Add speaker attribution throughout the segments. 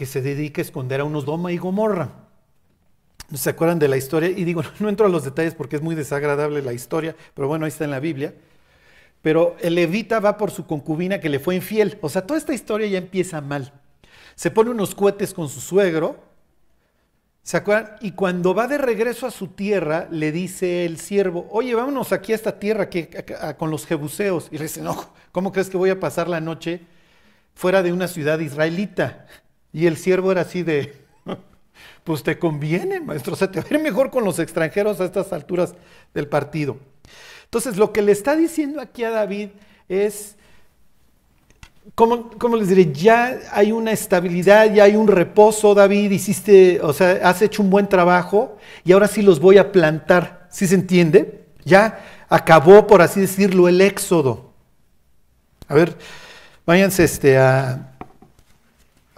Speaker 1: que se dedica a esconder a unos Doma y Gomorra. ¿No se acuerdan de la historia? Y digo, no entro a los detalles porque es muy desagradable la historia, pero bueno, ahí está en la Biblia. Pero el levita va por su concubina que le fue infiel. O sea, toda esta historia ya empieza mal. Se pone unos cohetes con su suegro, ¿se acuerdan? Y cuando va de regreso a su tierra, le dice el siervo, oye, vámonos aquí a esta tierra que, con los jebuseos. Y le dice, no, ¿cómo crees que voy a pasar la noche fuera de una ciudad israelita? Y el siervo era así de, pues te conviene, maestro, o sea, te va a ir mejor con los extranjeros a estas alturas del partido. Entonces, lo que le está diciendo aquí a David es, ¿cómo, les diré? Ya hay una estabilidad, ya hay un reposo, David, hiciste, o sea, has hecho un buen trabajo y ahora sí los voy a plantar, ¿sí se entiende? Ya acabó, por así decirlo, el éxodo. A ver, váyanse este, a,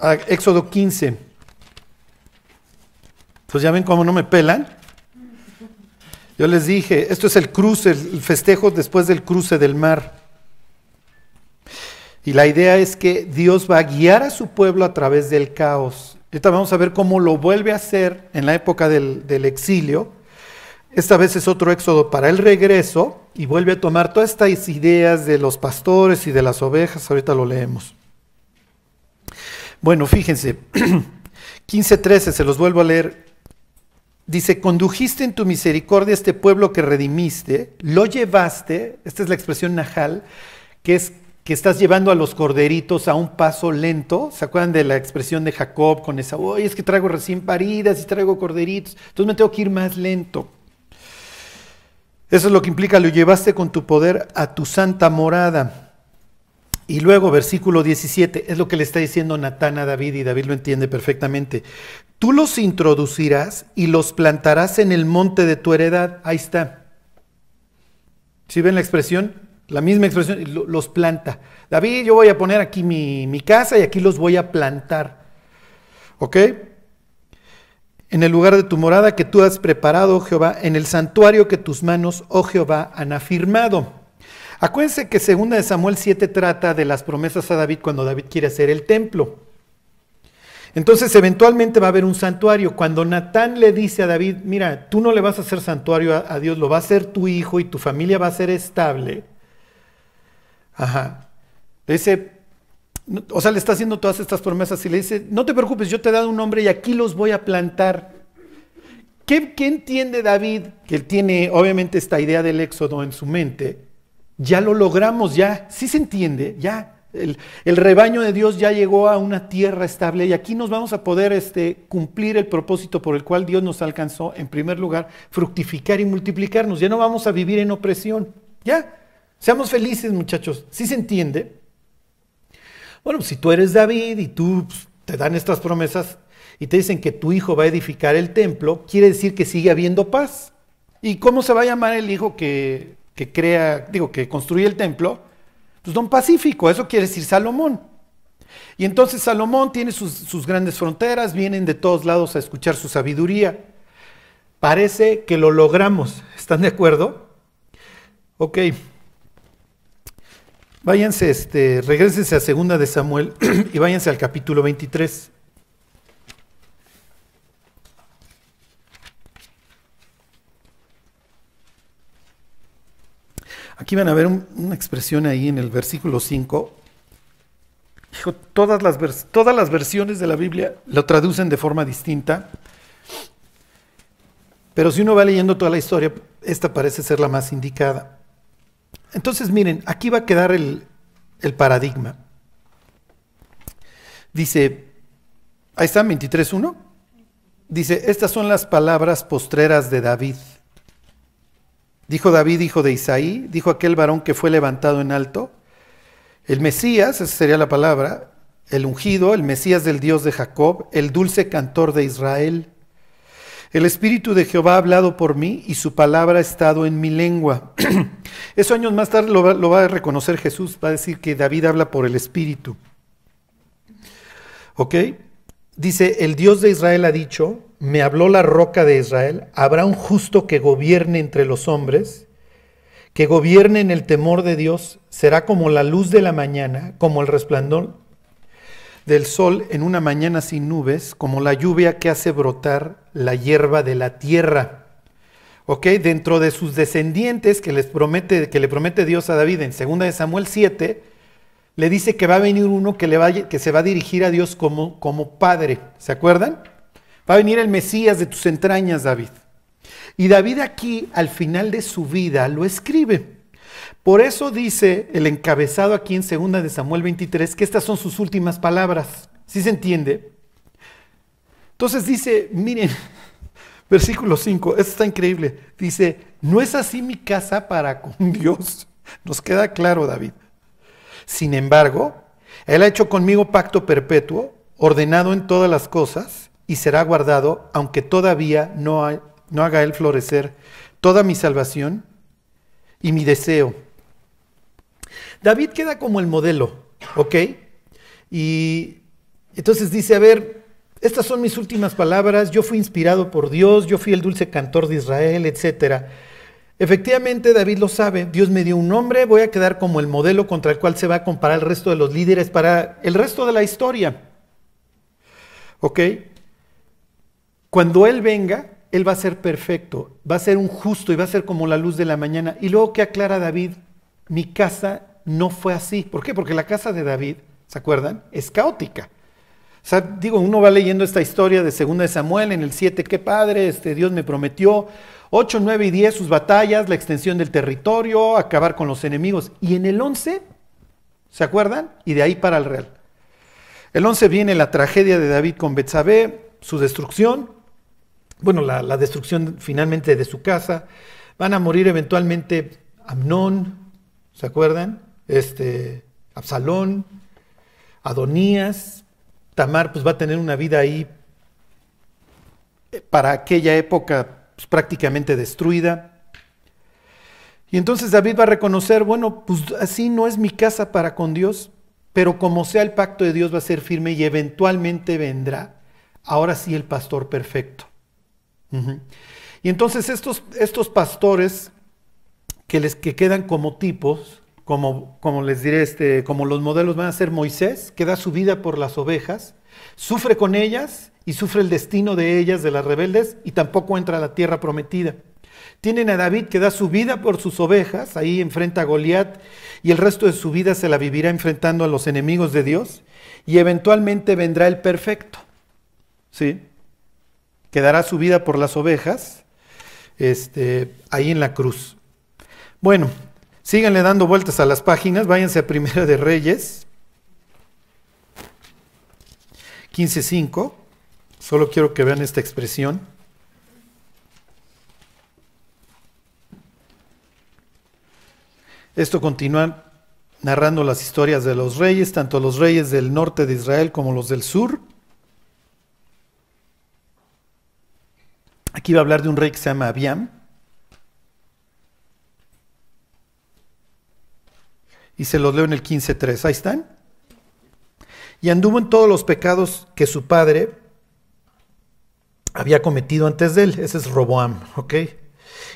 Speaker 1: Éxodo 15. Pues ya ven cómo no me pelan. Yo les dije, esto es el cruce, el festejo después del cruce del mar. Y la idea es que Dios va a guiar a su pueblo a través del caos. Ahorita vamos a ver cómo lo vuelve a hacer en la época del, del exilio. Esta vez es otro éxodo para el regreso y vuelve a tomar todas estas ideas de los pastores y de las ovejas. Ahorita lo leemos. Bueno, fíjense, 15.13, se los vuelvo a leer. Dice, condujiste en tu misericordia este pueblo que redimiste, lo llevaste, esta es la expresión najal, que es que estás llevando a los corderitos a un paso lento. ¿Se acuerdan de la expresión de Jacob con esa, oye, es que traigo recién paridas y traigo corderitos, entonces me tengo que ir más lento? Eso es lo que implica, lo llevaste con tu poder a tu santa morada. Y luego, versículo 17, es lo que le está diciendo Natán a David y David lo entiende perfectamente. Tú los introducirás y los plantarás en el monte de tu heredad. Ahí está. ¿Sí ven la expresión? La misma expresión, los planta. David, yo voy a poner aquí mi, mi casa y aquí los voy a plantar. ¿Ok? En el lugar de tu morada que tú has preparado, Jehová, en el santuario que tus manos, oh Jehová, han afirmado. Acuérdense que segunda de Samuel 7 trata de las promesas a David cuando David quiere hacer el templo. Entonces eventualmente va a haber un santuario. Cuando Natán le dice a David, mira, tú no le vas a hacer santuario a, Dios, lo va a hacer tu hijo y tu familia va a ser estable. Ajá. Le dice, o sea, le está haciendo todas estas promesas y le dice, no te preocupes, yo te he dado un nombre y aquí los voy a plantar. ¿Qué, ¿Qué, entiende David? Que él tiene obviamente esta idea del éxodo en su mente ya lo logramos, ya, sí se entiende, ya. El, rebaño de Dios ya llegó a una tierra estable y aquí nos vamos a poder este, cumplir el propósito por el cual Dios nos alcanzó, en primer lugar, fructificar y multiplicarnos. Ya no vamos a vivir en opresión. Ya, seamos felices muchachos, ¿sí se entiende? Bueno, si tú eres David y tú pues, te dan estas promesas y te dicen que tu hijo va a edificar el templo, quiere decir que sigue habiendo paz. ¿Y cómo se va a llamar el hijo que que crea, digo, que construye el templo, pues don Pacífico, eso quiere decir Salomón. Y entonces Salomón tiene sus, sus grandes fronteras, vienen de todos lados a escuchar su sabiduría. Parece que lo logramos, ¿están de acuerdo? Ok. Váyanse, este, regresense a segunda de Samuel y váyanse al capítulo 23. Aquí van a ver una expresión ahí en el versículo 5. todas las, todas las versiones de la Biblia lo traducen de forma distinta. Pero si uno va leyendo toda la historia, esta parece ser la más indicada. Entonces, miren, aquí va a quedar el, el paradigma. Dice, ahí está 23.1. Dice, estas son las palabras postreras de David. Dijo David, hijo de Isaí, dijo aquel varón que fue levantado en alto. El Mesías, esa sería la palabra, el ungido, el Mesías del Dios de Jacob, el dulce cantor de Israel. El Espíritu de Jehová ha hablado por mí y su palabra ha estado en mi lengua. Eso años más tarde lo va, lo va, a reconocer Jesús, va a decir que David habla por el Espíritu. ¿Ok? Dice, el Dios de Israel ha dicho, me habló la roca de Israel, habrá un justo que gobierne entre los hombres, que gobierne en el temor de Dios, será como la luz de la mañana, como el resplandor, del sol en una mañana sin nubes, como la lluvia que hace brotar la hierba de la tierra. ¿Ok? Dentro de sus descendientes que, les promete, que le promete Dios a David en 2 de Samuel 7, le dice que va a venir uno que, le va, que se va a dirigir a Dios como, como padre. ¿Se acuerdan? Va a venir el Mesías de tus entrañas, David. Y David aquí, al final de su vida, lo escribe. Por eso dice el encabezado aquí en 2 de Samuel 23 que estas son sus últimas palabras. ¿Sí se entiende? Entonces dice, miren, versículo 5, esto está increíble. Dice, no es así mi casa para con Dios. Nos queda claro, David. Sin embargo, Él ha hecho conmigo pacto perpetuo, ordenado en todas las cosas, y será guardado, aunque todavía no, no haga Él florecer toda mi salvación y mi deseo. David queda como el modelo, ¿ok? Y entonces dice, a ver, estas son mis últimas palabras, yo fui inspirado por Dios, yo fui el dulce cantor de Israel, etcétera. Efectivamente, David lo sabe, Dios me dio un nombre, voy a quedar como el modelo contra el cual se va a comparar el resto de los líderes para el resto de la historia. ¿Ok? Cuando Él venga, Él va a ser perfecto, va a ser un justo y va a ser como la luz de la mañana. Y luego que aclara David, mi casa no fue así. ¿Por qué? Porque la casa de David, ¿se acuerdan? Es caótica. O sea, digo, uno va leyendo esta historia de 2 de Samuel en el 7, qué padre, este, Dios me prometió. 8, 9 y 10, sus batallas, la extensión del territorio, acabar con los enemigos. Y en el 11, ¿se acuerdan? Y de ahí para el real. El 11 viene la tragedia de David con Betsabé, su destrucción, bueno, la, destrucción finalmente de su casa. Van a morir eventualmente Amnón, ¿se acuerdan? Este, Absalón, Adonías, Tamar, pues va a tener una vida ahí eh, para aquella época pues, prácticamente destruida. Y entonces David va a reconocer, bueno, pues así no es mi casa para con Dios, pero como sea el pacto de Dios va a ser firme y eventualmente vendrá, ahora sí el pastor perfecto. Y entonces estos, estos pastores que, les, que quedan como tipos, como, como les diré, este, como los modelos van a ser Moisés, que da su vida por las ovejas, sufre con ellas y sufre el destino de ellas, de las rebeldes, y tampoco entra a la tierra prometida. Tienen a David que da su vida por sus ovejas, ahí enfrenta a Goliat, y el resto de su vida se la vivirá enfrentando a los enemigos de Dios, y eventualmente vendrá el perfecto. ¿Sí? Que dará su vida por las ovejas, este, ahí en la cruz. Bueno, síganle dando vueltas a las páginas, váyanse a Primera de Reyes, 15.5, solo quiero que vean esta expresión. Esto continúa narrando las historias de los reyes, tanto los reyes del norte de Israel como los del sur. Aquí va a hablar de un rey que se llama Abiam. Y se los leo en el 15.3. Ahí están. Y anduvo en todos los pecados que su padre había cometido antes de él. Ese es Roboam, ¿ok?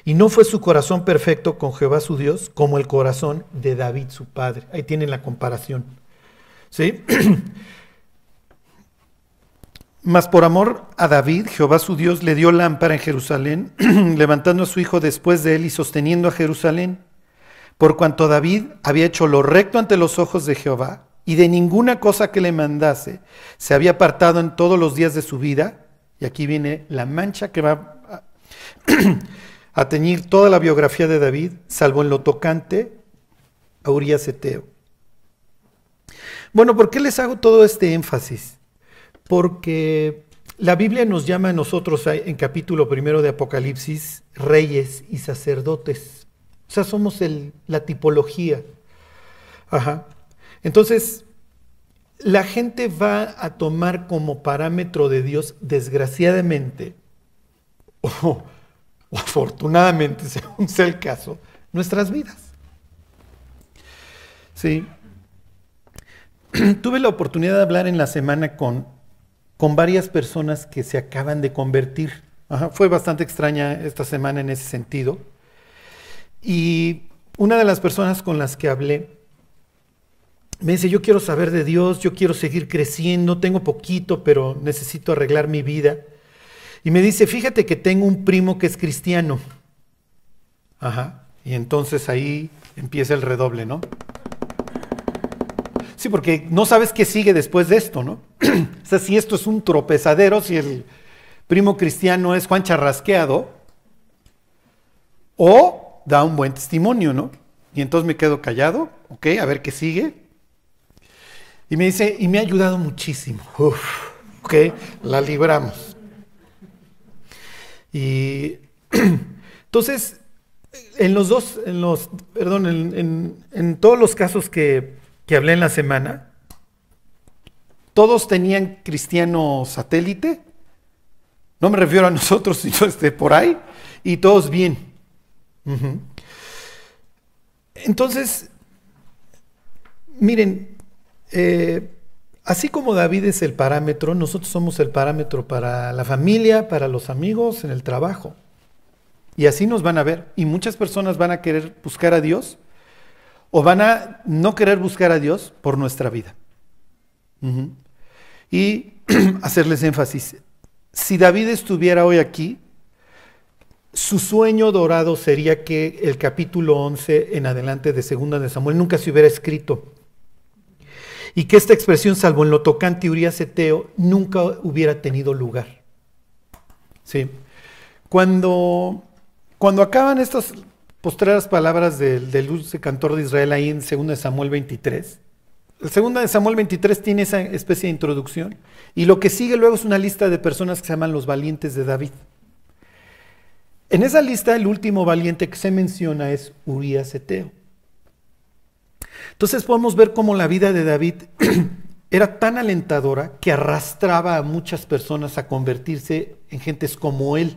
Speaker 1: Y no fue su corazón perfecto con Jehová su Dios como el corazón de David su padre. Ahí tienen la comparación. ¿Sí? Mas por amor a David, Jehová su Dios le dio lámpara en Jerusalén, levantando a su hijo después de él y sosteniendo a Jerusalén por cuanto David había hecho lo recto ante los ojos de Jehová, y de ninguna cosa que le mandase se había apartado en todos los días de su vida, y aquí viene la mancha que va a, teñir toda la biografía de David, salvo en lo tocante a Urias Eteo. Bueno, ¿por qué les hago todo este énfasis? Porque la Biblia nos llama a nosotros en capítulo primero de Apocalipsis reyes y sacerdotes. O sea, somos la tipología. Ajá. Entonces, la gente va a tomar como parámetro de Dios, desgraciadamente, o, afortunadamente, según sea el caso, nuestras vidas. Sí. Tuve la oportunidad de hablar en la semana con, con varias personas que se acaban de convertir. Fue bastante extraña esta semana en ese sentido. Y una de las personas con las que hablé me dice, yo quiero saber de Dios, yo quiero seguir creciendo, tengo poquito, pero necesito arreglar mi vida. Y me dice, fíjate que tengo un primo que es cristiano. Ajá. Y entonces ahí empieza el redoble, ¿no? Porque no sabes qué sigue después de esto, ¿no? o sea, si esto es un tropezadero, si el primo cristiano es Juan Charrasqueado, o da un buen testimonio, ¿no? Y entonces me quedo callado, ok, a ver qué sigue. Y me dice, y me ha ayudado muchísimo. Uf, ok, la libramos. Y entonces, en los dos, en los, perdón, en, todos los casos que, que, hablé en la semana, todos tenían cristiano satélite. No me refiero a nosotros, sino este, por ahí. Y todos bien. Entonces, miren, eh, así como David es el parámetro, nosotros somos el parámetro para la familia, para los amigos, en el trabajo. Y así nos van a ver. Y muchas personas van a querer buscar a Dios o van a no querer buscar a Dios por nuestra vida. Y hacerles énfasis. Si David estuviera hoy aquí, su sueño dorado sería que el capítulo 11 en adelante de Segunda de Samuel nunca se hubiera escrito y que esta expresión, salvo en lo tocante Urias Eteo, nunca hubiera tenido lugar. ¿Sí? Cuando, cuando acaban estas postreras palabras del, dulce cantor de Israel ahí en 2 Samuel 23, el 2 Samuel 23 tiene esa especie de introducción y lo que sigue luego es una lista de personas que se llaman los valientes de David. En esa lista el último valiente que se menciona es Urias Eteo. Entonces podemos ver cómo la vida de David era tan alentadora que arrastraba a muchas personas a convertirse en gentes como él.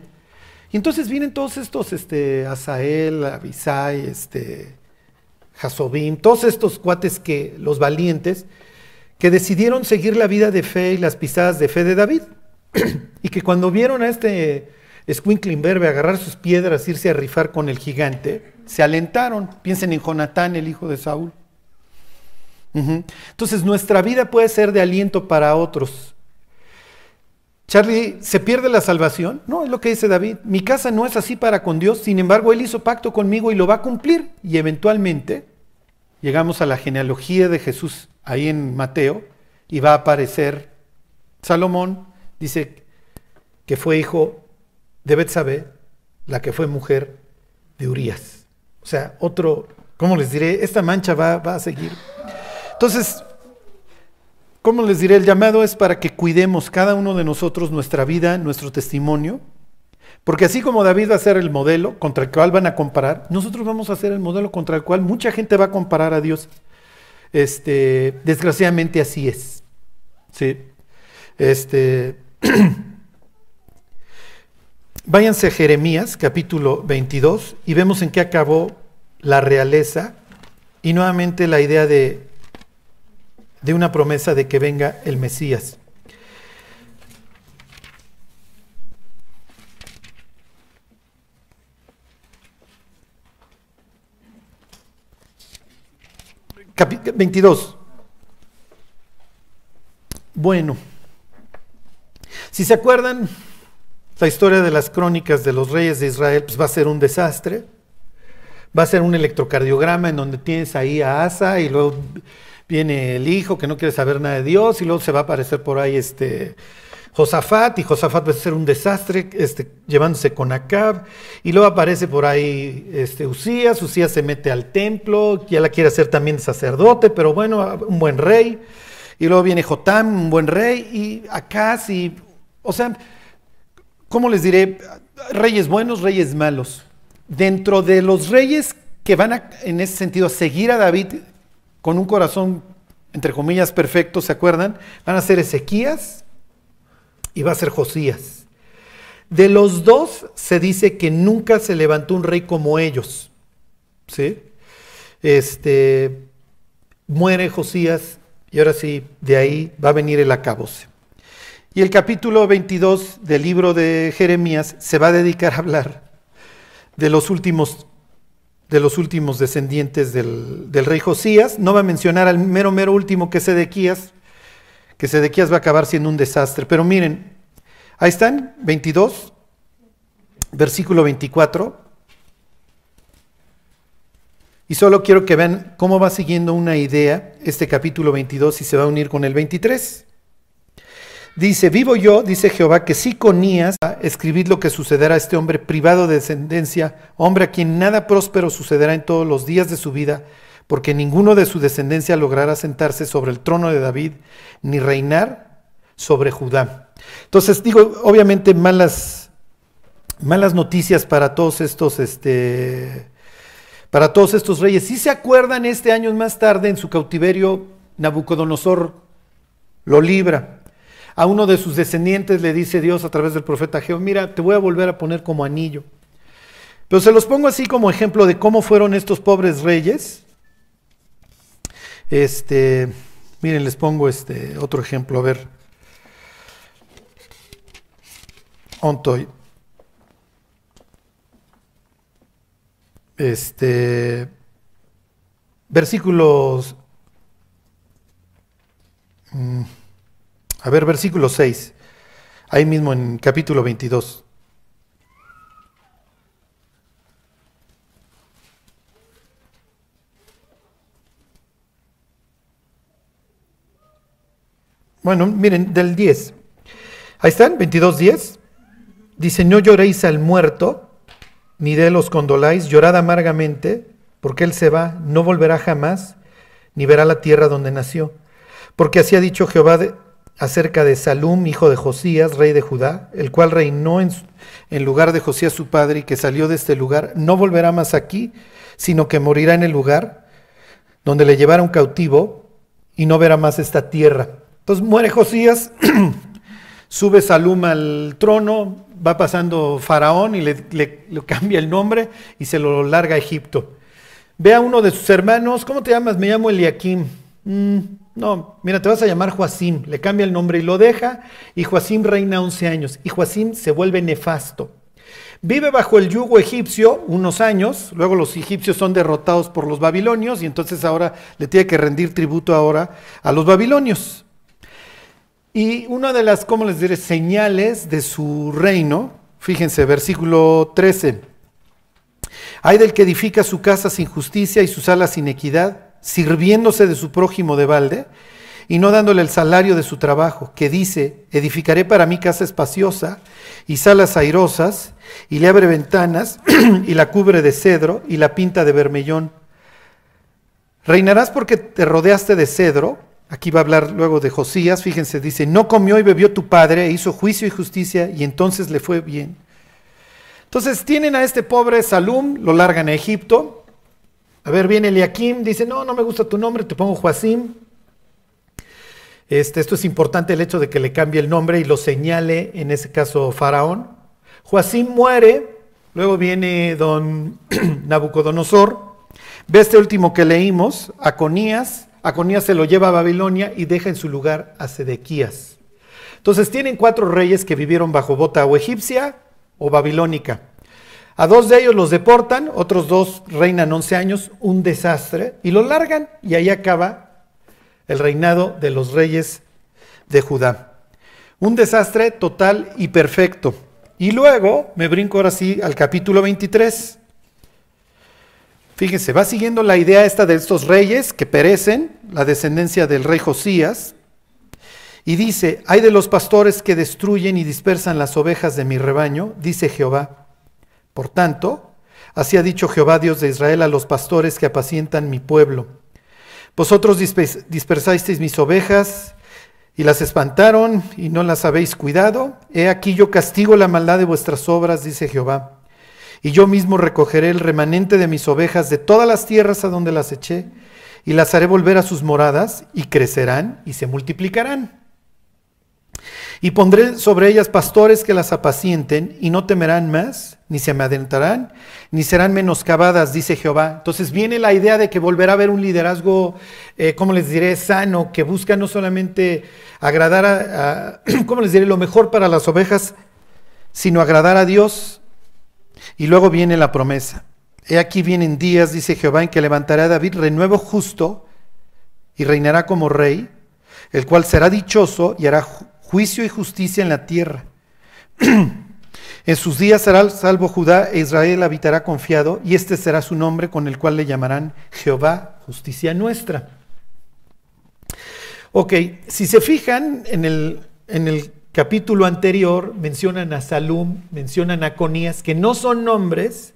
Speaker 1: Y entonces vienen todos estos, este, Asael, Abisai, este, Jasobim, todos estos cuates que, los valientes, que decidieron seguir la vida de fe y las pisadas de fe de David. y que cuando vieron a este Squinkling agarrar sus piedras, irse a rifar con el gigante, se alentaron. Piensen en Jonatán, el hijo de Saúl. Entonces nuestra vida puede ser de aliento para otros. Charlie, ¿se pierde la salvación? No, es lo que dice David. Mi casa no es así para con Dios, sin embargo, Él hizo pacto conmigo y lo va a cumplir. Y eventualmente llegamos a la genealogía de Jesús ahí en Mateo y va a aparecer Salomón, dice que fue hijo de Betsabé, la que fue mujer de Urias. O sea, otro, ¿cómo les diré? Esta mancha va, va a seguir. Entonces, ¿cómo les diré? El llamado es para que cuidemos cada uno de nosotros nuestra vida, nuestro testimonio, porque así como David va a ser el modelo contra el cual van a comparar, nosotros vamos a ser el modelo contra el cual mucha gente va a comparar a Dios. Este, desgraciadamente así es. Sí. Este, váyanse a Jeremías, capítulo 22, y vemos en qué acabó la realeza y nuevamente la idea de de una promesa de que venga el Mesías. Capítulo 22. Bueno, si se acuerdan, la historia de las crónicas de los reyes de Israel pues va a ser un desastre. Va a ser un electrocardiograma en donde tienes ahí a Asa y luego viene el hijo que no quiere saber nada de Dios y luego se va a aparecer por ahí este Josafat y Josafat va a ser un desastre este, llevándose con Acab y luego aparece por ahí este, Usías, Usías se mete al templo, ya la quiere hacer también sacerdote, pero bueno, un buen rey y luego viene Jotam, un buen rey y Acaz y, o sea, ¿cómo les diré? Reyes buenos, reyes malos. Dentro de los reyes que van a, en ese sentido a seguir a David con un corazón, entre comillas, perfecto, ¿se acuerdan? Van a ser Ezequías y va a ser Josías. De los dos se dice que nunca se levantó un rey como ellos. ¿Sí? Este, muere Josías y ahora sí, de ahí va a venir el acabose. Y el capítulo 22 del libro de Jeremías se va a dedicar a hablar de los últimos de los últimos descendientes del, del, rey Josías. No va a mencionar al mero, mero último que es Sedequías, que Sedequías va a acabar siendo un desastre. Pero miren, ahí están, 22, versículo 24. Y solo quiero que vean cómo va siguiendo una idea este capítulo 22 y se va a unir con el 23. Dice, vivo yo, dice Jehová, que si conías a escribir lo que sucederá a este hombre privado de descendencia, hombre a quien nada próspero sucederá en todos los días de su vida, porque ninguno de su descendencia logrará sentarse sobre el trono de David, ni reinar sobre Judá. Entonces digo, obviamente malas, malas noticias para todos estos este, para todos estos reyes. Si se acuerdan, este año más tarde en su cautiverio, Nabucodonosor lo libra. A uno de sus descendientes le dice Dios a través del profeta Jehová, mira, te voy a volver a poner como anillo. Pero se los pongo así como ejemplo de cómo fueron estos pobres reyes. Este, miren, les pongo este otro ejemplo, a ver. Ontoy. Este, versículos, mm, a ver, versículo 6, ahí mismo en capítulo 22. Bueno, miren, del 10. Ahí están, 22, 10. Dice, no lloréis al muerto, ni de los condoláis, llorad amargamente, porque él se va, no volverá jamás, ni verá la tierra donde nació. Porque así ha dicho Jehová acerca de Salum, hijo de Josías, rey de Judá, el cual reinó en, lugar de Josías su padre y que salió de este lugar, no volverá más aquí, sino que morirá en el lugar donde le llevaron cautivo y no verá más esta tierra. Entonces muere Josías, sube Salum al trono, va pasando Faraón y le, cambia el nombre y se lo larga a Egipto. Ve a uno de sus hermanos, ¿cómo te llamas? Me llamo Eliakim. Mm, no, mira, te vas a llamar Joacim. Le cambia el nombre y lo deja. Y Joacim reina 11 años. Y Joacim se vuelve nefasto. Vive bajo el yugo egipcio unos años, luego los egipcios son derrotados por los babilonios y entonces ahora le tiene que rendir tributo ahora a los babilonios. Y una de las, ¿cómo les diré?, señales de su reino, fíjense, versículo 13. Hay del que edifica su casa sin justicia y sus alas sin equidad, sirviéndose de su prójimo de balde y no dándole el salario de su trabajo, que dice, edificaré para mí casa espaciosa y salas airosas, y le abre ventanas y la cubre de cedro y la pinta de vermellón. Reinarás porque te rodeaste de cedro Aquí va a hablar luego de Josías, fíjense, dice, no comió y bebió tu padre, e hizo juicio y justicia, y entonces le fue bien. Entonces tienen a este pobre Salum, lo largan a Egipto. A ver, viene Eliakim, dice, no, no me gusta tu nombre, te pongo Joacim. Este, esto es importante el hecho de que le cambie el nombre y lo señale, en ese caso, Faraón. Joacim muere, luego viene don Nabucodonosor. Ve este último que leímos, Aconías, Aconías se lo lleva a Babilonia y deja en su lugar a Sedequías. Entonces tienen cuatro reyes que vivieron bajo bota o egipcia o babilónica. A dos de ellos los deportan, otros dos reinan 11 años, un desastre, y lo largan y ahí acaba el reinado de los reyes de Judá. Un desastre total y perfecto. Y luego me brinco ahora sí al capítulo 23. Fíjense, va siguiendo la idea esta de estos reyes que perecen, la descendencia del rey Josías, y dice, hay de los pastores que destruyen y dispersan las ovejas de mi rebaño, dice Jehová. Por tanto, así ha dicho Jehová Dios de Israel a los pastores que apacientan mi pueblo. Vosotros dispersasteis mis ovejas y las espantaron y no las habéis cuidado. He aquí yo castigo la maldad de vuestras obras, dice Jehová y yo mismo recogeré el remanente de mis ovejas de todas las tierras a donde las eché, y las haré volver a sus moradas, y crecerán y se multiplicarán. Y pondré sobre ellas pastores que las apacienten, y no temerán más, ni se adentrarán, ni serán menoscabadas, dice Jehová. Entonces viene la idea de que volverá a haber un liderazgo, eh, como les diré, sano, que busca no solamente agradar a, a ¿cómo les diré?, lo mejor para las ovejas, sino agradar a Dios y luego viene la promesa. He aquí vienen días, dice Jehová, en que levantará a David renuevo justo y reinará como rey, el cual será dichoso y hará juicio y justicia en la tierra. en sus días será salvo Judá e Israel habitará confiado, y este será su nombre con el cual le llamarán Jehová, justicia nuestra. Ok, si se fijan en el, en el capítulo anterior, mencionan a Salum, mencionan a Conías, que no son nombres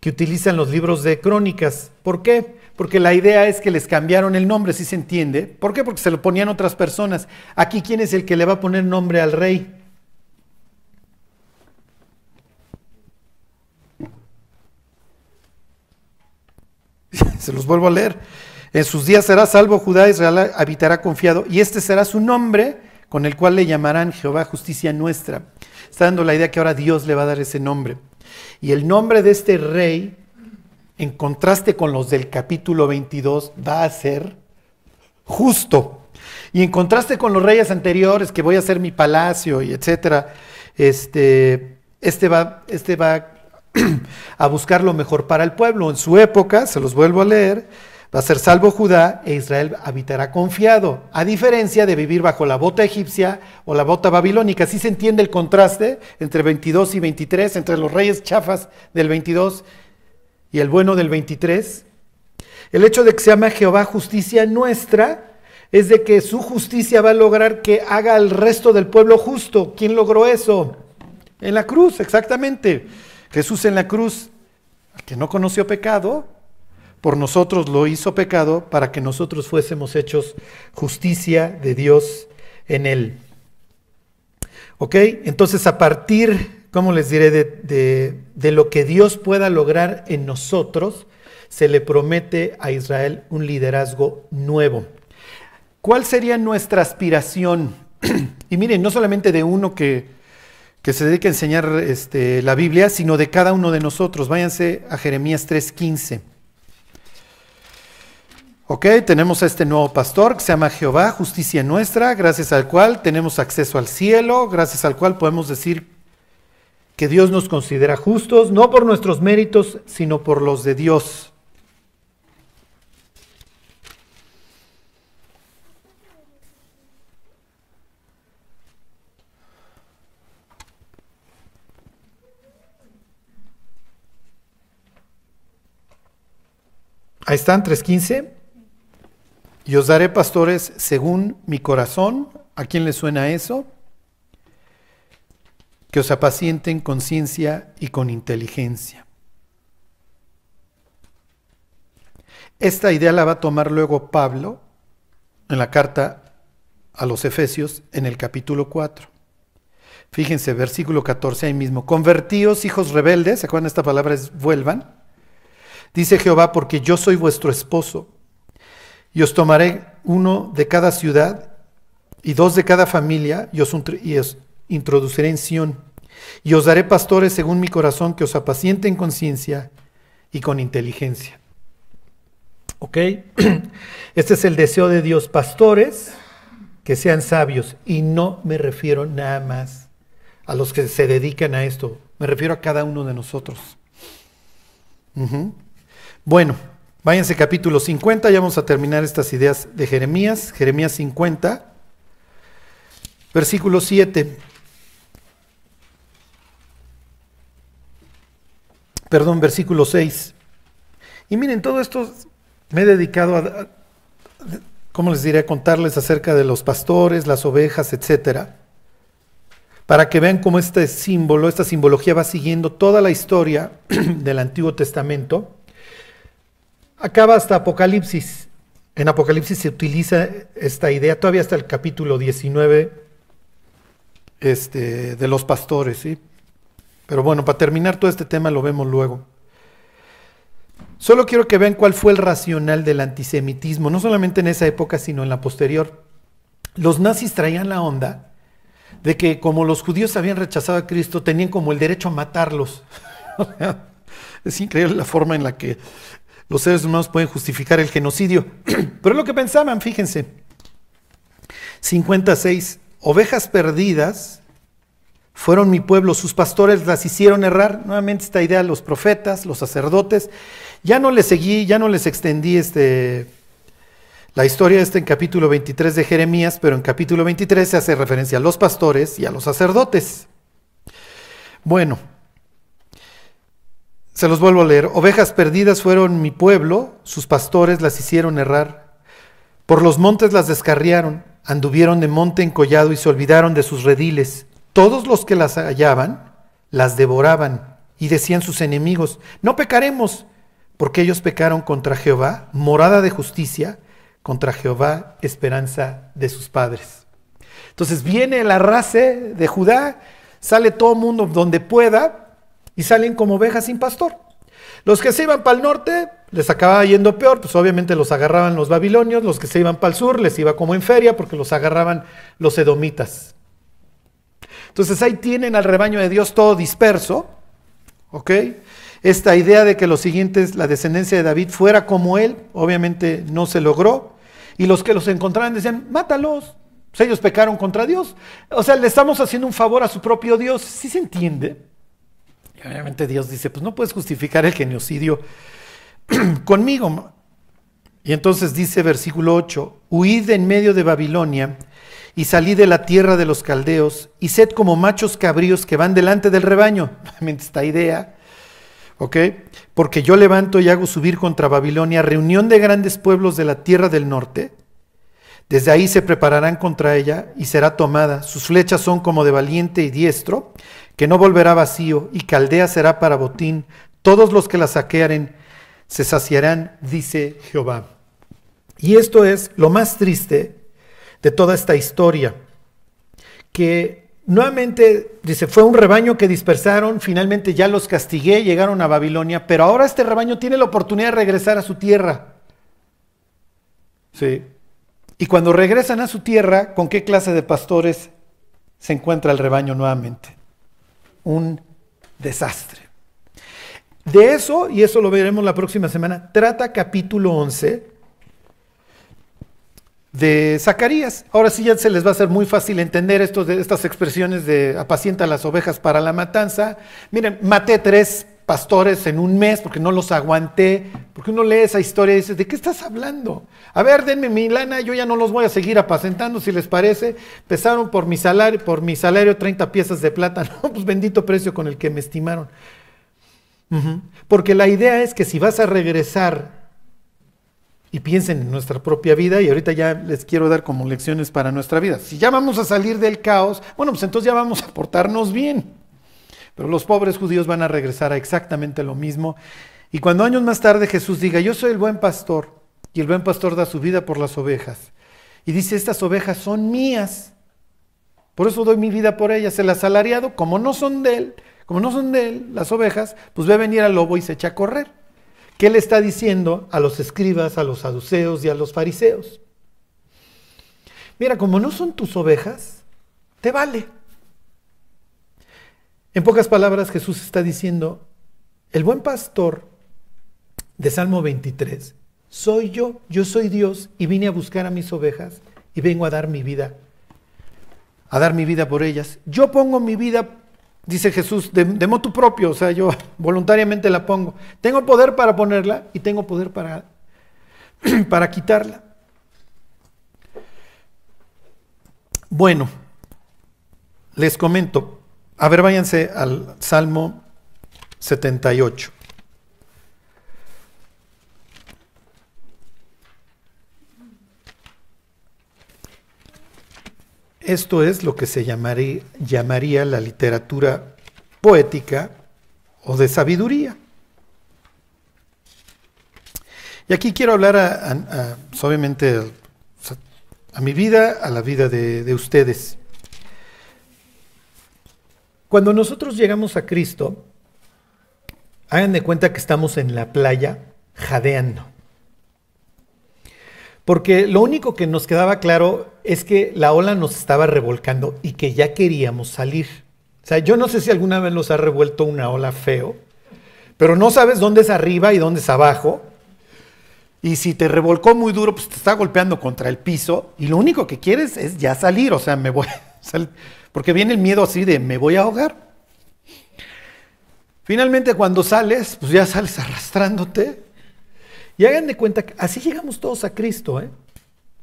Speaker 1: que utilizan los libros de crónicas. ¿Por qué? Porque la idea es que les cambiaron el nombre, si se entiende. ¿Por qué? Porque se lo ponían otras personas. Aquí, ¿quién es el que le va a poner nombre al rey? se los vuelvo a leer. En sus días será salvo Judá, Israel habitará confiado, y este será su nombre con el cual le llamarán Jehová justicia nuestra. Está dando la idea que ahora Dios le va a dar ese nombre. Y el nombre de este rey, en contraste con los del capítulo 22, va a ser justo. Y en contraste con los reyes anteriores, que voy a hacer mi palacio y etcétera, este, este va, este va a buscar lo mejor para el pueblo. En su época, se los vuelvo a leer, va a ser salvo Judá e Israel habitará confiado, a diferencia de vivir bajo la bota egipcia o la bota babilónica. Así se entiende el contraste entre 22 y 23, entre los reyes chafas del 22 y el bueno del 23. El hecho de que se llama Jehová justicia nuestra es de que su justicia va a lograr que haga al resto del pueblo justo. ¿Quién logró eso? En la cruz, exactamente. Jesús en la cruz, que no conoció pecado, por nosotros lo hizo pecado para que nosotros fuésemos hechos justicia de Dios en él. ¿Ok? Entonces a partir, ¿cómo les diré? De, de, lo que Dios pueda lograr en nosotros, se le promete a Israel un liderazgo nuevo. ¿Cuál sería nuestra aspiración? y miren, no solamente de uno que, que se dedica a enseñar este, la Biblia, sino de cada uno de nosotros. Váyanse a Jeremías 3:15. Ok, tenemos a este nuevo pastor que se llama Jehová, justicia nuestra, gracias al cual tenemos acceso al cielo, gracias al cual podemos decir que Dios nos considera justos, no por nuestros méritos, sino por los de Dios. Ahí están, 3.15. Y os daré pastores según mi corazón. ¿A quién le suena eso? Que os apacienten con ciencia y con inteligencia. Esta idea la va a tomar luego Pablo en la carta a los Efesios en el capítulo 4. Fíjense, versículo 14 ahí mismo. Convertíos, hijos rebeldes, ¿se acuerdan esta palabra vuelvan? Dice Jehová, porque yo soy vuestro esposo y os tomaré uno de cada ciudad y dos de cada familia y os, introduciré en Sión. Y os daré pastores según mi corazón que os apacienten con ciencia y con inteligencia. ¿Ok? Este es el deseo de Dios, pastores que sean sabios. Y no me refiero nada más a los que se dedican a esto, me refiero a cada uno de nosotros. Bueno, Váyanse capítulo 50, ya vamos a terminar estas ideas de Jeremías. Jeremías 50, versículo 7. Perdón, versículo 6. Y miren, todo esto me he dedicado a, ¿cómo les diré? A contarles acerca de los pastores, las ovejas, etcétera. Para que vean cómo este símbolo, esta simbología va siguiendo toda la historia del Antiguo Testamento Acaba hasta Apocalipsis. En Apocalipsis se utiliza esta idea, todavía hasta el capítulo 19 este, de los pastores, ¿sí? Pero bueno, para terminar todo este tema lo vemos luego. Solo quiero que vean cuál fue el racional del antisemitismo, no solamente en esa época, sino en la posterior. Los nazis traían la onda de que como los judíos habían rechazado a Cristo, tenían como el derecho a matarlos. es increíble la forma en la que los seres humanos pueden justificar el genocidio. Pero es lo que pensaban, fíjense. 56. Ovejas perdidas fueron mi pueblo, sus pastores las hicieron errar. Nuevamente esta idea, los profetas, los sacerdotes. Ya no les seguí, ya no les extendí este, la historia está en capítulo 23 de Jeremías, pero en capítulo 23 se hace referencia a los pastores y a los sacerdotes. Bueno, se los vuelvo a leer. Ovejas perdidas fueron mi pueblo, sus pastores las hicieron errar. Por los montes las descarriaron, anduvieron de monte en collado y se olvidaron de sus rediles. Todos los que las hallaban las devoraban y decían sus enemigos, no pecaremos, porque ellos pecaron contra Jehová, morada de justicia, contra Jehová, esperanza de sus padres. Entonces viene la raza de Judá, sale todo el mundo donde pueda y salen como ovejas sin pastor. Los que se iban para el norte les acababa yendo peor, pues obviamente los agarraban los babilonios, los que se iban para el sur les iba como en feria porque los agarraban los edomitas. Entonces ahí tienen al rebaño de Dios todo disperso, ¿ok? Esta idea de que los siguientes, la descendencia de David, fuera como él, obviamente no se logró. Y los que los encontraban decían, mátalos. Pues ellos pecaron contra Dios. O sea, le estamos haciendo un favor a su propio Dios. ¿Sí se entiende? Y obviamente Dios dice, pues no puedes justificar el genocidio conmigo. Y entonces dice versículo 8, huid en medio de Babilonia y salí de la tierra de los caldeos y sed como machos cabríos que van delante del rebaño. Esta idea, ¿ok? Porque yo levanto y hago subir contra Babilonia reunión de grandes pueblos de la tierra del norte. Desde ahí se prepararán contra ella y será tomada. Sus flechas son como de valiente y diestro, que no volverá vacío, y Caldea será para botín. Todos los que la saquearen se saciarán, dice Jehová. Y esto es lo más triste de toda esta historia, que nuevamente dice, fue un rebaño que dispersaron, finalmente ya los castigué, llegaron a Babilonia, pero ahora este rebaño tiene la oportunidad de regresar a su tierra. Sí. Y cuando regresan a su tierra, ¿con qué clase de pastores se encuentra el rebaño nuevamente? Un desastre. De eso, y eso lo veremos la próxima semana, trata capítulo 11 de Zacarías. Ahora sí ya se les va a hacer muy fácil entender estos, estas expresiones de apacienta las ovejas para la matanza. Miren, maté tres pastores en un mes porque no los aguanté, porque uno lee esa historia y dice, ¿de qué estás hablando? A ver, denme mi lana, yo ya no los voy a seguir apacentando si les parece. Pesaron por mi salario, por mi salario 30 piezas de plata, no, pues bendito precio con el que me estimaron. Porque la idea es que si vas a regresar y piensen en nuestra propia vida y ahorita ya les quiero dar como lecciones para nuestra vida. Si ya vamos a salir del caos, bueno, pues entonces ya vamos a portarnos bien. Pero los pobres judíos van a regresar a exactamente lo mismo. Y cuando años más tarde Jesús diga, yo soy el buen pastor, y el buen pastor da su vida por las ovejas, y dice, estas ovejas son mías, por eso doy mi vida por ellas, el asalariado, como no son de él, como no son de él las ovejas, pues ve a venir al lobo y se echa a correr. ¿Qué le está diciendo a los escribas, a los saduceos y a los fariseos? Mira, como no son tus ovejas, te vale. En pocas palabras, Jesús está diciendo, el buen pastor de Salmo 23, soy yo, yo soy Dios y vine a buscar a mis ovejas y vengo a dar mi vida, a dar mi vida por ellas. Yo pongo mi vida Dice Jesús, de, motu propio, o sea, yo voluntariamente la pongo. Tengo poder para ponerla y tengo poder para, para quitarla. Bueno, les comento. A ver, váyanse al Salmo 78. Esto es lo que se llamaría, la literatura poética o de sabiduría. Y aquí quiero hablar a, pues, obviamente a, mi vida, a la vida de, de ustedes. Cuando nosotros llegamos a Cristo, hagan de cuenta que estamos en la playa jadeando. Porque lo único que nos quedaba claro es que la ola nos estaba revolcando y que ya queríamos salir. O sea, yo no sé si alguna vez nos ha revuelto una ola feo, pero no sabes dónde es arriba y dónde es abajo. Y si te revolcó muy duro, pues te está golpeando contra el piso y lo único que quieres es ya salir, o sea, me voy, porque viene el miedo así de me voy a ahogar. Finalmente cuando sales, pues ya sales arrastrándote. Y hagan de cuenta que así llegamos todos a Cristo. ¿eh?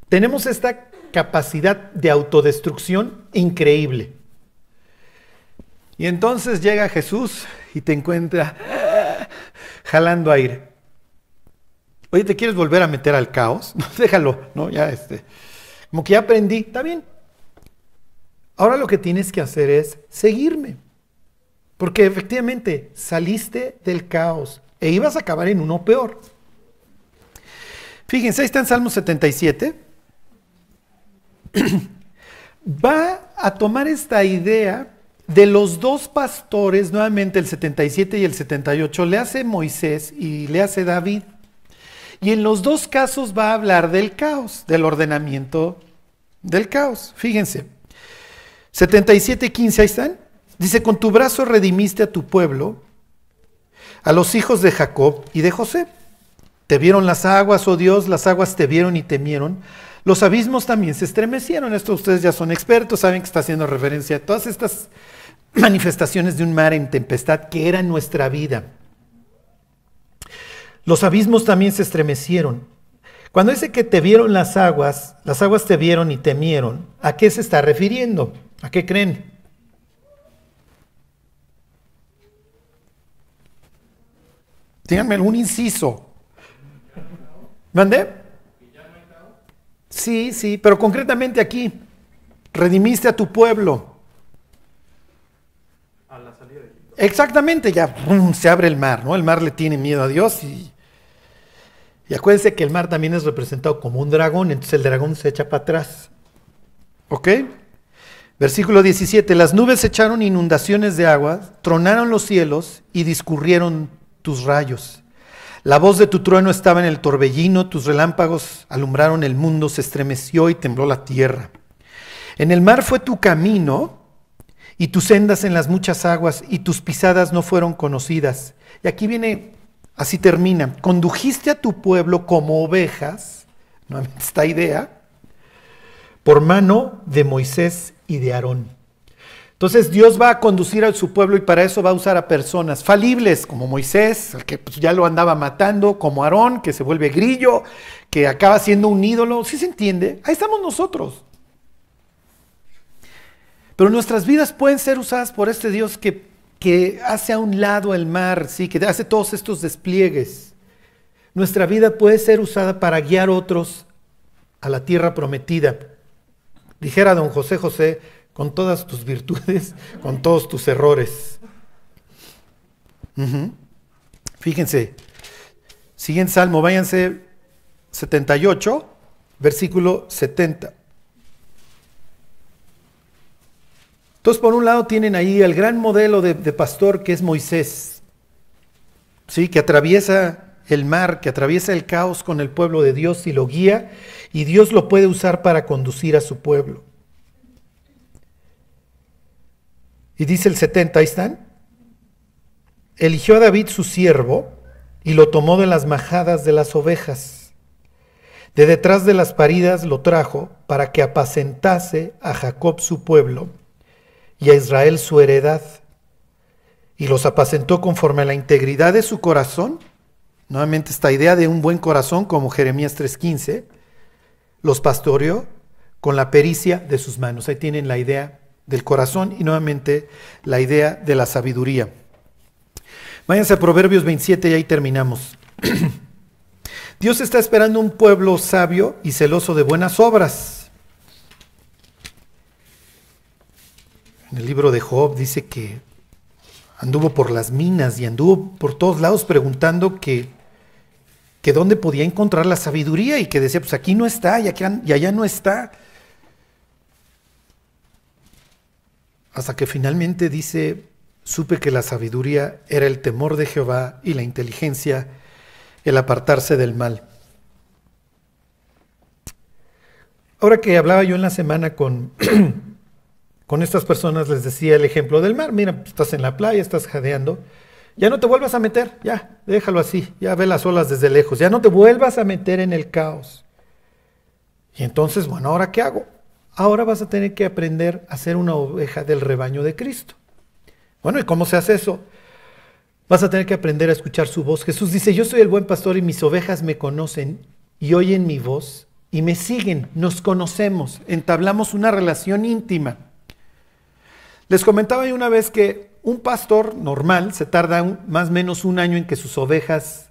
Speaker 1: Tenemos esta capacidad de autodestrucción increíble. Y entonces llega Jesús y te encuentra jalando aire. Oye, ¿te quieres volver a meter al caos? No, déjalo, ¿no? Ya este. Como que ya aprendí, está bien. Ahora lo que tienes que hacer es seguirme. Porque efectivamente saliste del caos e ibas a acabar en uno peor. Fíjense, ahí está en Salmo 77. Va a tomar esta idea de los dos pastores, nuevamente el 77 y el 78, le hace Moisés y le hace David. Y en los dos casos va a hablar del caos, del ordenamiento del caos. Fíjense, 77, 15, ahí están. Dice, con tu brazo redimiste a tu pueblo, a los hijos de Jacob y de José. Te vieron las aguas, oh Dios, las aguas te vieron y temieron. Los abismos también se estremecieron. Esto ustedes ya son expertos, saben que está haciendo referencia a todas estas manifestaciones de un mar en tempestad que era nuestra vida. Los abismos también se estremecieron. Cuando dice que te vieron las aguas, las aguas te vieron y temieron, ¿a qué se está refiriendo? ¿A qué creen? Díganme algún inciso. ¿Mandé? Sí, sí, pero concretamente aquí, redimiste a tu pueblo. A la salida de Exactamente, ya se abre el mar, ¿no? El mar le tiene miedo a Dios y, y acuérdense que el mar también es representado como un dragón, entonces el dragón se echa para atrás. ¿Ok? Versículo 17, las nubes echaron inundaciones de agua, tronaron los cielos y discurrieron tus rayos. La voz de tu trueno estaba en el torbellino, tus relámpagos alumbraron el mundo, se estremeció y tembló la tierra. En el mar fue tu camino y tus sendas en las muchas aguas y tus pisadas no fueron conocidas. Y aquí viene, así termina, condujiste a tu pueblo como ovejas, esta idea, por mano de Moisés y de Aarón. Entonces Dios va a conducir a su pueblo y para eso va a usar a personas falibles como Moisés, que pues, ya lo andaba matando, como Aarón, que se vuelve grillo, que acaba siendo un ídolo. ¿Sí se entiende? Ahí estamos nosotros. Pero nuestras vidas pueden ser usadas por este Dios que, que hace a un lado el mar, ¿sí? que hace todos estos despliegues. Nuestra vida puede ser usada para guiar otros a la tierra prometida. Dijera don José José, con todas tus virtudes, con todos tus errores. Fíjense, siguiente salmo, váyanse 78, versículo 70. Entonces, por un lado tienen ahí el gran modelo de, de, pastor que es Moisés, ¿sí? que atraviesa el mar, que atraviesa el caos con el pueblo de Dios y lo guía, y Dios lo puede usar para conducir a su pueblo. Y dice el 70, ahí están. Eligió a David su siervo y lo tomó de las majadas de las ovejas. De detrás de las paridas lo trajo para que apacentase a Jacob su pueblo y a Israel su heredad. Y los apacentó conforme a la integridad de su corazón. Nuevamente esta idea de un buen corazón como Jeremías 3.15. Los pastoreó con la pericia de sus manos. Ahí tienen la idea del corazón y nuevamente la idea de la sabiduría. Váyanse a Proverbios 27 y ahí terminamos. Dios está esperando un pueblo sabio y celoso de buenas obras. En el libro de Job dice que anduvo por las minas y anduvo por todos lados preguntando que, que dónde podía encontrar la sabiduría y que decía, pues aquí no está y, aquí, y allá no está. Hasta que finalmente dice, supe que la sabiduría era el temor de Jehová y la inteligencia el apartarse del mal. Ahora que hablaba yo en la semana con, con estas personas, les decía el ejemplo del mar. Mira, estás en la playa, estás jadeando. Ya no te vuelvas a meter, ya, déjalo así, ya ve las olas desde lejos, ya no te vuelvas a meter en el caos. Y entonces, bueno, ¿ahora qué hago? Ahora vas a tener que aprender a ser una oveja del rebaño de Cristo. Bueno, ¿y cómo se hace eso? Vas a tener que aprender a escuchar su voz. Jesús dice, yo soy el buen pastor y mis ovejas me conocen y oyen mi voz y me siguen, nos conocemos, entablamos una relación íntima. Les comentaba yo una vez que un pastor normal se tarda más o menos un año en que sus ovejas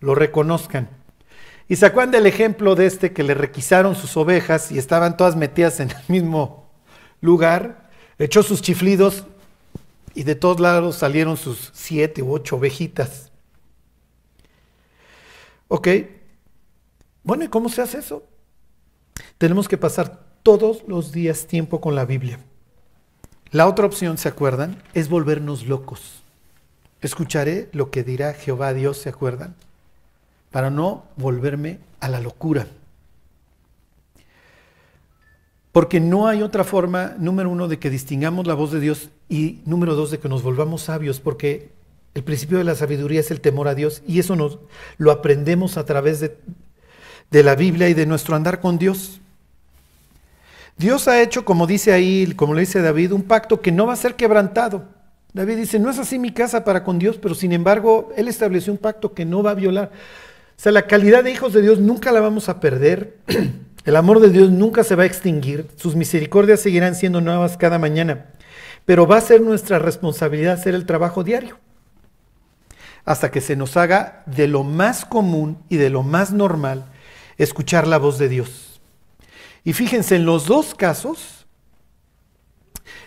Speaker 1: lo reconozcan. Y se acuerdan del ejemplo de este que le requisaron sus ovejas y estaban todas metidas en el mismo lugar, echó sus chiflidos y de todos lados salieron sus siete u ocho ovejitas. Ok, bueno, ¿y cómo se hace eso? Tenemos que pasar todos los días tiempo con la Biblia. La otra opción, ¿se acuerdan? Es volvernos locos. Escucharé lo que dirá Jehová Dios, ¿se acuerdan? Para no volverme a la locura. Porque no hay otra forma, número uno, de que distingamos la voz de Dios y número dos, de que nos volvamos sabios, porque el principio de la sabiduría es el temor a Dios y eso nos lo aprendemos a través de, de la Biblia y de nuestro andar con Dios. Dios ha hecho, como dice ahí, como le dice David, un pacto que no va a ser quebrantado. David dice, no es así mi casa para con Dios, pero sin embargo, Él estableció un pacto que no va a violar. O sea, la calidad de hijos de Dios nunca la vamos a perder. El amor de Dios nunca se va a extinguir. Sus misericordias seguirán siendo nuevas cada mañana. Pero va a ser nuestra responsabilidad hacer el trabajo diario. Hasta que se nos haga de lo más común y de lo más normal escuchar la voz de Dios. Y fíjense, en los dos casos,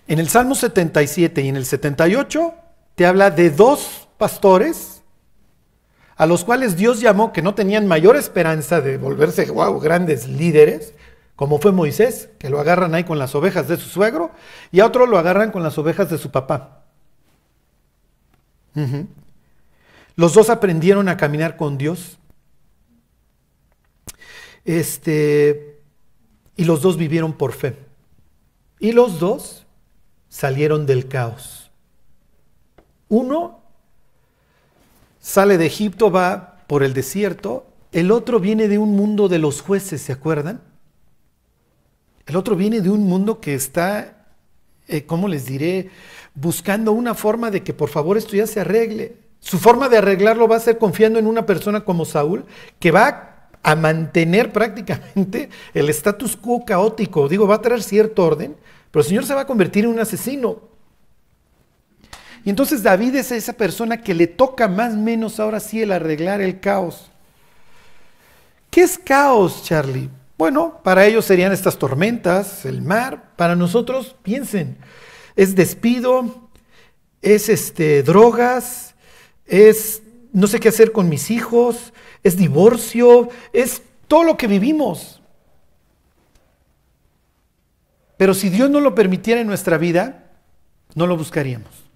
Speaker 1: en el Salmo 77 y en el 78, te habla de dos pastores a los cuales Dios llamó que no tenían mayor esperanza de volverse wow, grandes líderes, como fue Moisés, que lo agarran ahí con las ovejas de su suegro, y a otro lo agarran con las ovejas de su papá. Los dos aprendieron a caminar con Dios este, y los dos vivieron por fe. Y los dos salieron del caos. Uno sale de Egipto, va por el desierto. El otro viene de un mundo de los jueces, ¿se acuerdan? El otro viene de un mundo que está, eh, ¿cómo les diré? Buscando una forma de que por favor esto ya se arregle. Su forma de arreglarlo va a ser confiando en una persona como Saúl, que va a mantener prácticamente el status quo caótico. Digo, va a traer cierto orden, pero el Señor se va a convertir en un asesino. Y entonces David es esa persona que le toca más o menos ahora sí el arreglar el caos. ¿Qué es caos, Charlie? Bueno, para ellos serían estas tormentas, el mar. Para nosotros, piensen, es despido, es este, drogas, es no sé qué hacer con mis hijos, es divorcio, es todo lo que vivimos. Pero si Dios no lo permitiera en nuestra vida, no lo buscaríamos.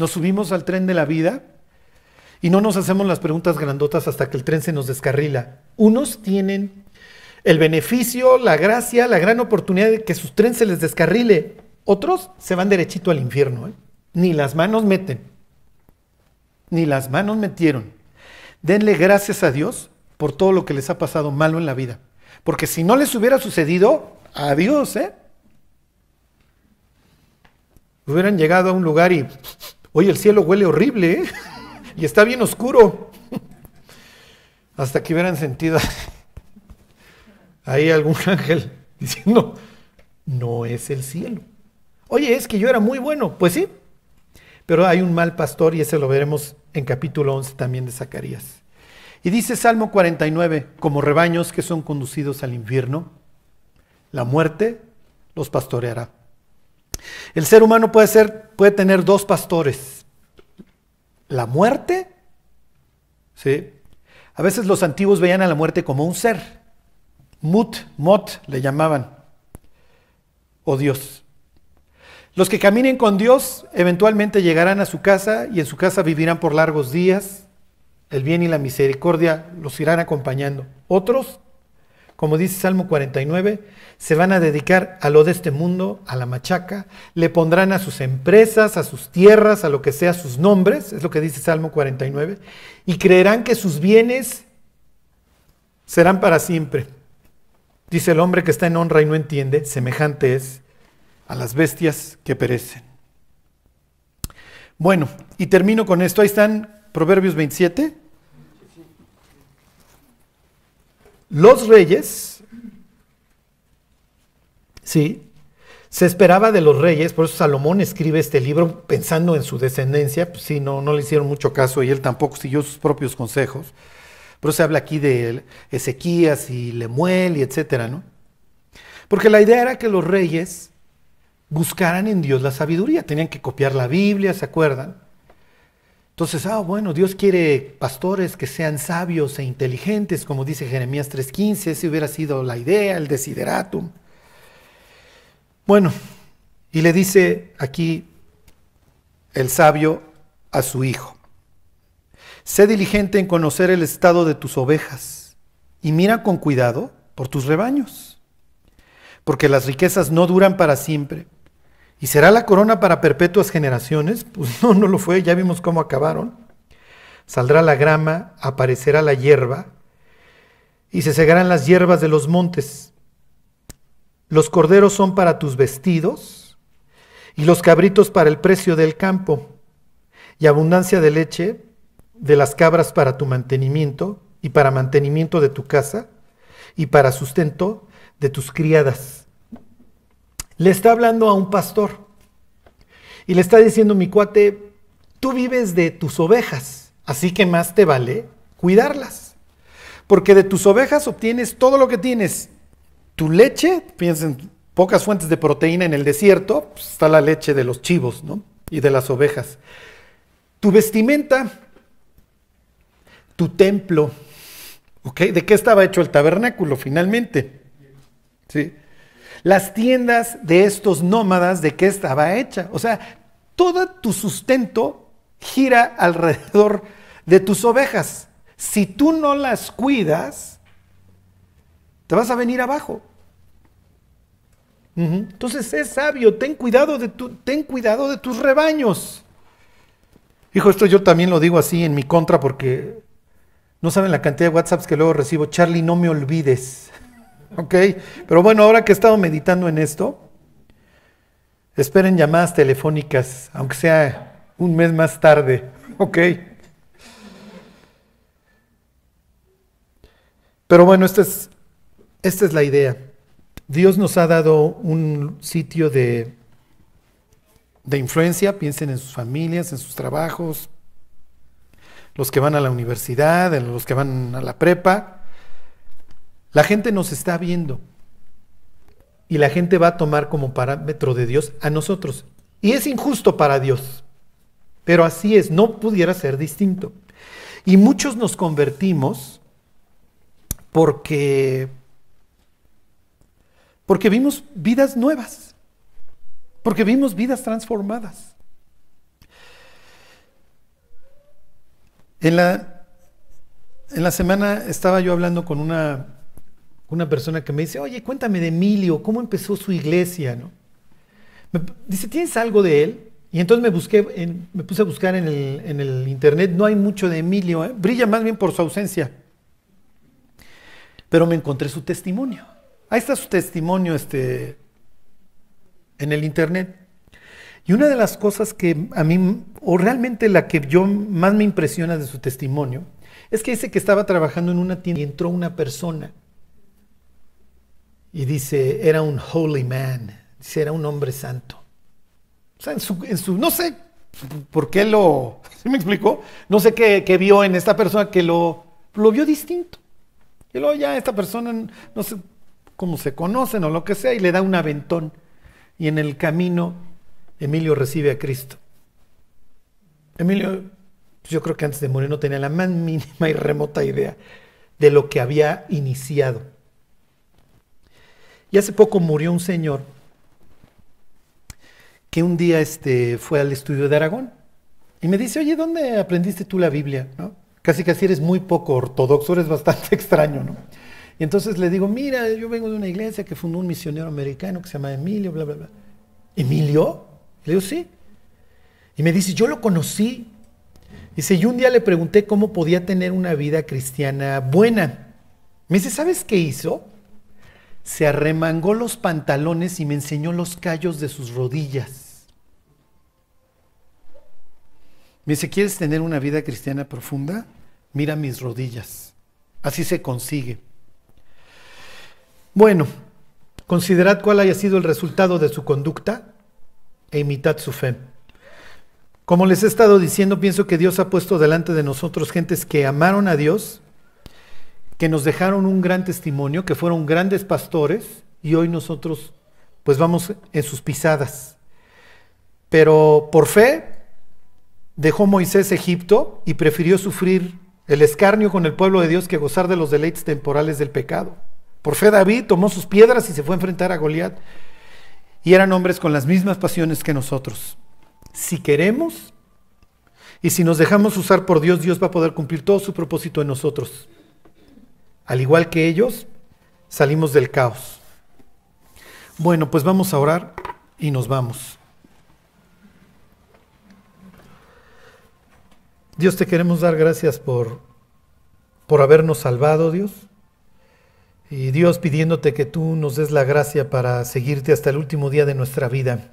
Speaker 1: Nos subimos al tren de la vida y no nos hacemos las preguntas grandotas hasta que el tren se nos descarrila. Unos tienen el beneficio, la gracia, la gran oportunidad de que su tren se les descarrile. Otros se van derechito al infierno. ¿eh? Ni las manos meten. Ni las manos metieron. Denle gracias a Dios por todo lo que les ha pasado malo en la vida. Porque si no les hubiera sucedido, adiós, ¿eh? Hubieran llegado a un lugar y, oye, el cielo huele horrible, ¿eh? Y está bien oscuro. Hasta que hubieran sentido ahí algún ángel diciendo, no es el cielo. Oye, es que yo era muy bueno. Pues sí, pero hay un mal pastor y ese lo veremos en capítulo 11 también de Zacarías. Y dice Salmo 49, como rebaños que son conducidos al infierno, la muerte los pastoreará. El ser humano puede, ser, puede tener dos pastores. La muerte, ¿sí? A veces los antiguos veían a la muerte como un ser. Mut, mot le llamaban. O Dios. Los que caminen con Dios eventualmente llegarán a su casa y en su casa vivirán por largos días. El bien y la misericordia los irán acompañando. Otros, como dice Salmo 49, se van a dedicar a lo de este mundo, a la machaca, le pondrán a sus empresas, a sus tierras, a lo que sea sus nombres, es lo que dice Salmo 49, y creerán que sus bienes serán para siempre. Dice el hombre que está en honra y no entiende, semejante es a las bestias que perecen. Bueno, y termino con esto. Ahí están Proverbios 27. Los reyes, sí, se esperaba de los reyes, por eso Salomón escribe este libro pensando en su descendencia, pues sí, no, no le hicieron mucho caso y él tampoco siguió sus propios consejos. Por eso se habla aquí de Ezequías y Lemuel y etcétera, ¿no? Porque la idea era que los reyes buscaran en Dios la sabiduría, tenían que copiar la Biblia, ¿se acuerdan? Entonces, ah, bueno, Dios quiere pastores que sean sabios e inteligentes, como dice Jeremías 3.15, esa hubiera sido la idea, el desideratum. Bueno, y le dice aquí el sabio a su hijo, sé diligente en conocer el estado de tus ovejas y mira con cuidado por tus rebaños, porque las riquezas no duran para siempre ¿Y será la corona para perpetuas generaciones? Pues no, no lo fue, ya vimos cómo acabaron. Saldrá la grama, aparecerá la hierba, y se segarán las hierbas de los montes. Los corderos son para tus vestidos, y los cabritos para el precio del campo, y abundancia de leche de las cabras para tu mantenimiento, y para mantenimiento de tu casa, y para sustento de tus criadas le está hablando a un pastor y le está diciendo, mi cuate, tú vives de tus ovejas, así que más te vale cuidarlas. Porque de tus ovejas obtienes todo lo que tienes. Tu leche, piensa en pocas fuentes de proteína en el desierto, pues está la leche de los chivos ¿no? y de las ovejas. Tu vestimenta, tu templo. ¿De qué estaba hecho el tabernáculo finalmente? ¿Sí? Las tiendas de estos nómadas de qué estaba hecha. O sea, todo tu sustento gira alrededor de tus ovejas. Si tú no las cuidas, te vas a venir abajo. Entonces es sabio, ten cuidado, de tu, ten cuidado de tus rebaños. Hijo, esto yo también lo digo así en mi contra porque no saben la cantidad de WhatsApps que luego recibo. Charlie, no me olvides. ¿Ok? Pero bueno, ahora que he estado meditando en esto, esperen llamadas telefónicas, aunque sea un mes más tarde. ¿Ok? Pero bueno, esta es, esta es la idea. Dios nos ha dado un sitio de, de influencia, piensen en sus familias, en sus trabajos, los que van a la universidad, en los que van a la prepa, la gente nos está viendo y la gente va a tomar como parámetro de Dios a nosotros. Y es injusto para Dios, pero así es, no pudiera ser distinto. Y muchos nos convertimos porque porque vimos vidas nuevas, porque vimos vidas transformadas. En la, en la semana estaba yo hablando con una una persona que me dice, oye, cuéntame de Emilio, ¿cómo empezó su iglesia? ¿no? Me dice, ¿tienes algo de él? Y entonces me, busqué me puse a buscar en el, internet, no hay mucho de Emilio, ¿eh? brilla más bien por su ausencia. Pero me encontré su testimonio. Ahí está su testimonio este, en el internet. Y una de las cosas que a mí, o realmente la que yo más me impresiona de su testimonio, es que dice que estaba trabajando en una tienda y entró una persona y dice, era un holy man, dice, era un hombre santo. O sea, en su, no sé por qué lo, ¿sí me explicó? No sé qué, vio en esta persona que lo, lo vio distinto. Y luego ya esta persona, no sé cómo se conocen o lo que sea, y le da un aventón. Y en el camino, Emilio recibe a Cristo. Emilio, pues yo creo que antes de morir no tenía la más mínima y remota idea de lo que había iniciado. Y hace poco murió un señor que un día este, fue al estudio de Aragón y me dice, oye, ¿dónde aprendiste tú la Biblia? ¿No? Casi casi eres muy poco ortodoxo, eres bastante extraño, ¿no? Y entonces le digo, mira, yo vengo de una iglesia que fundó un misionero americano que se llama Emilio, bla, bla, bla. ¿Emilio? Le digo, sí. Y me dice, yo lo conocí. Dice, y un día le pregunté cómo podía tener una vida cristiana buena. Me dice, ¿sabes qué hizo? Se arremangó los pantalones y me enseñó los callos de sus rodillas. Me dice, ¿quieres tener una vida cristiana profunda? Mira mis rodillas. Así se consigue. Bueno, considerad cuál haya sido el resultado de su conducta e imitad su fe. Como les he estado diciendo, pienso que Dios ha puesto delante de nosotros gentes que amaron a Dios, que nos dejaron un gran testimonio, que fueron grandes pastores y hoy nosotros pues vamos en sus pisadas. Pero por fe dejó Moisés Egipto y prefirió sufrir el escarnio con el pueblo de Dios que gozar de los deleites temporales del pecado. Por fe David tomó sus piedras y se fue a enfrentar a Goliat. Y eran hombres con las mismas pasiones que nosotros. Si queremos y si nos dejamos usar por Dios, Dios va a poder cumplir todo su propósito en nosotros. Al igual que ellos, salimos del caos. Bueno, pues vamos a orar y nos vamos. Dios, te queremos dar gracias por, por habernos salvado, Dios. Y Dios pidiéndote que tú nos des la gracia para seguirte hasta el último día de nuestra vida.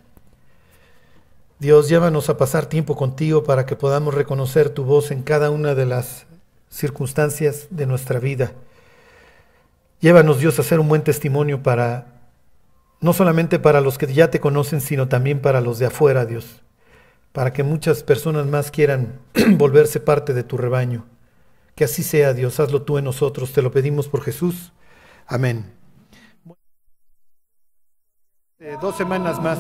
Speaker 1: Dios, llévanos a pasar tiempo contigo para que podamos reconocer tu voz en cada una de las circunstancias de nuestra vida. Llévanos, Dios, a ser un buen testimonio para, no solamente para los que ya te conocen, sino también para los de afuera, Dios para que muchas personas más quieran volverse parte de tu rebaño. Que así sea, Dios, hazlo tú en nosotros, te lo pedimos por Jesús. Amén. Dos semanas más.